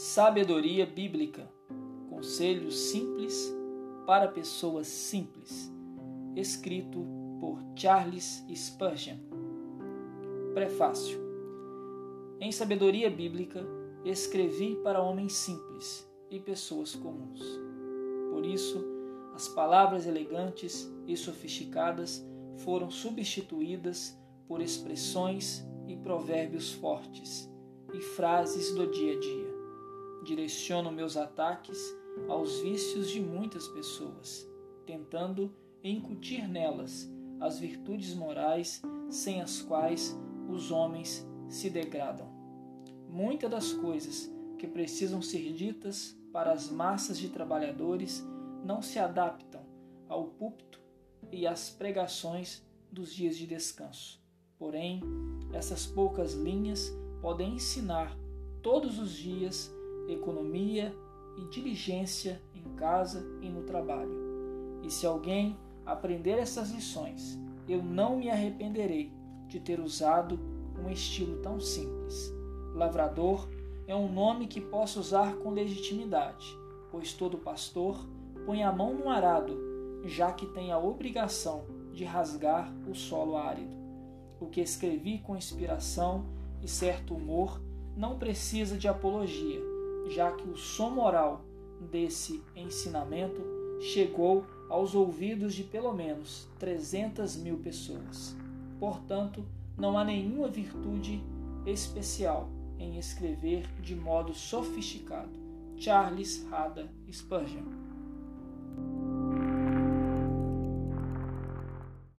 Sabedoria Bíblica Conselhos Simples para Pessoas Simples. Escrito por Charles Spurgeon. Prefácio. Em Sabedoria Bíblica, escrevi para homens simples e pessoas comuns. Por isso, as palavras elegantes e sofisticadas foram substituídas por expressões e provérbios fortes e frases do dia a dia direciono meus ataques aos vícios de muitas pessoas, tentando incutir nelas as virtudes morais sem as quais os homens se degradam. Muitas das coisas que precisam ser ditas para as massas de trabalhadores não se adaptam ao púlpito e às pregações dos dias de descanso. Porém, essas poucas linhas podem ensinar todos os dias economia e diligência em casa e no trabalho. E se alguém aprender essas lições, eu não me arrependerei de ter usado um estilo tão simples. Lavrador é um nome que posso usar com legitimidade, pois todo pastor põe a mão no arado, já que tem a obrigação de rasgar o solo árido. O que escrevi com inspiração e certo humor não precisa de apologia já que o som moral desse ensinamento chegou aos ouvidos de pelo menos 300 mil pessoas. Portanto, não há nenhuma virtude especial em escrever de modo sofisticado. Charles Hada Spurgeon